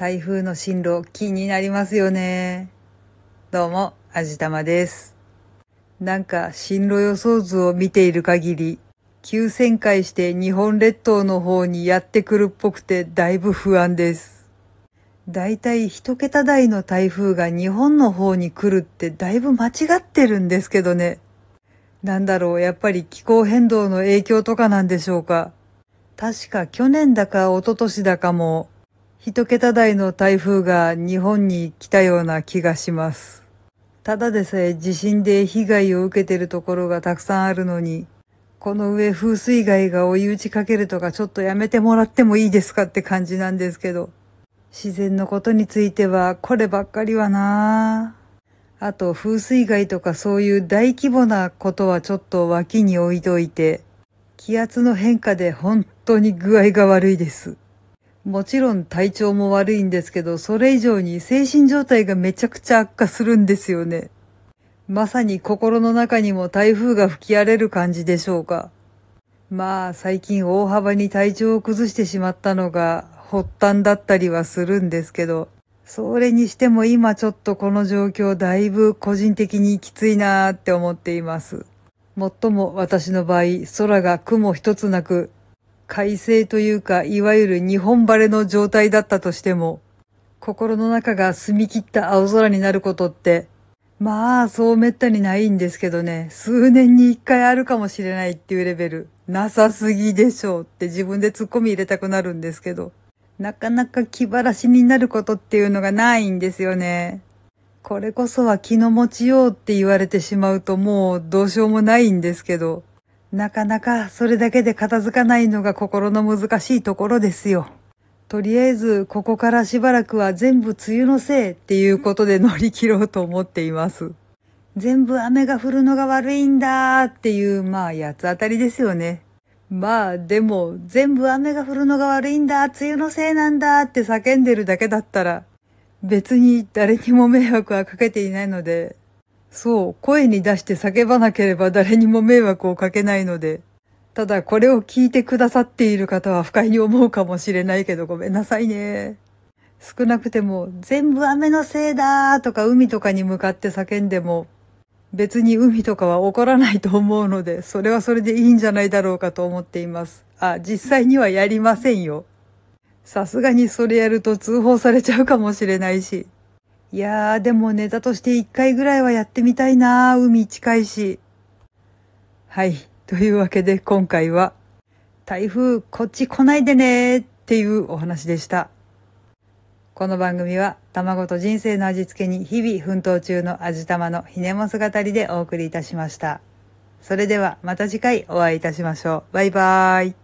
台風の進路気になりますよね。どうも、あじたまです。なんか進路予想図を見ている限り、急旋回して日本列島の方にやってくるっぽくてだいぶ不安です。だいたい一桁台の台風が日本の方に来るってだいぶ間違ってるんですけどね。なんだろう、やっぱり気候変動の影響とかなんでしょうか。確か去年だか一昨年だかも、一桁台の台風が日本に来たような気がします。ただでさえ地震で被害を受けてるところがたくさんあるのに、この上風水害が追い打ちかけるとかちょっとやめてもらってもいいですかって感じなんですけど。自然のことについてはこればっかりはなぁ。あと風水害とかそういう大規模なことはちょっと脇に置いといて、気圧の変化で本当に具合が悪いです。もちろん体調も悪いんですけど、それ以上に精神状態がめちゃくちゃ悪化するんですよね。まさに心の中にも台風が吹き荒れる感じでしょうか。まあ最近大幅に体調を崩してしまったのが発端だったりはするんですけど、それにしても今ちょっとこの状況だいぶ個人的にきついなーって思っています。もっとも私の場合、空が雲一つなく、快晴というか、いわゆる日本晴れの状態だったとしても、心の中が澄み切った青空になることって、まあ、そうめったにないんですけどね、数年に一回あるかもしれないっていうレベル、なさすぎでしょうって自分で突っ込み入れたくなるんですけど、なかなか気晴らしになることっていうのがないんですよね。これこそは気の持ちようって言われてしまうともうどうしようもないんですけど、なかなかそれだけで片付かないのが心の難しいところですよ。とりあえずここからしばらくは全部梅雨のせいっていうことで乗り切ろうと思っています。全部雨が降るのが悪いんだっていうまあ八つ当たりですよね。まあでも全部雨が降るのが悪いんだ、梅雨のせいなんだって叫んでるだけだったら別に誰にも迷惑はかけていないので、そう、声に出して叫ばなければ誰にも迷惑をかけないので、ただこれを聞いてくださっている方は不快に思うかもしれないけどごめんなさいね。少なくても全部雨のせいだーとか海とかに向かって叫んでも別に海とかは起こらないと思うので、それはそれでいいんじゃないだろうかと思っています。あ、実際にはやりませんよ。さすがにそれやると通報されちゃうかもしれないし。いやー、でもネタとして一回ぐらいはやってみたいなー、海近いし。はい。というわけで今回は、台風こっち来ないでねーっていうお話でした。この番組は、卵と人生の味付けに日々奮闘中の味玉のひねも姿りでお送りいたしました。それではまた次回お会いいたしましょう。バイバーイ。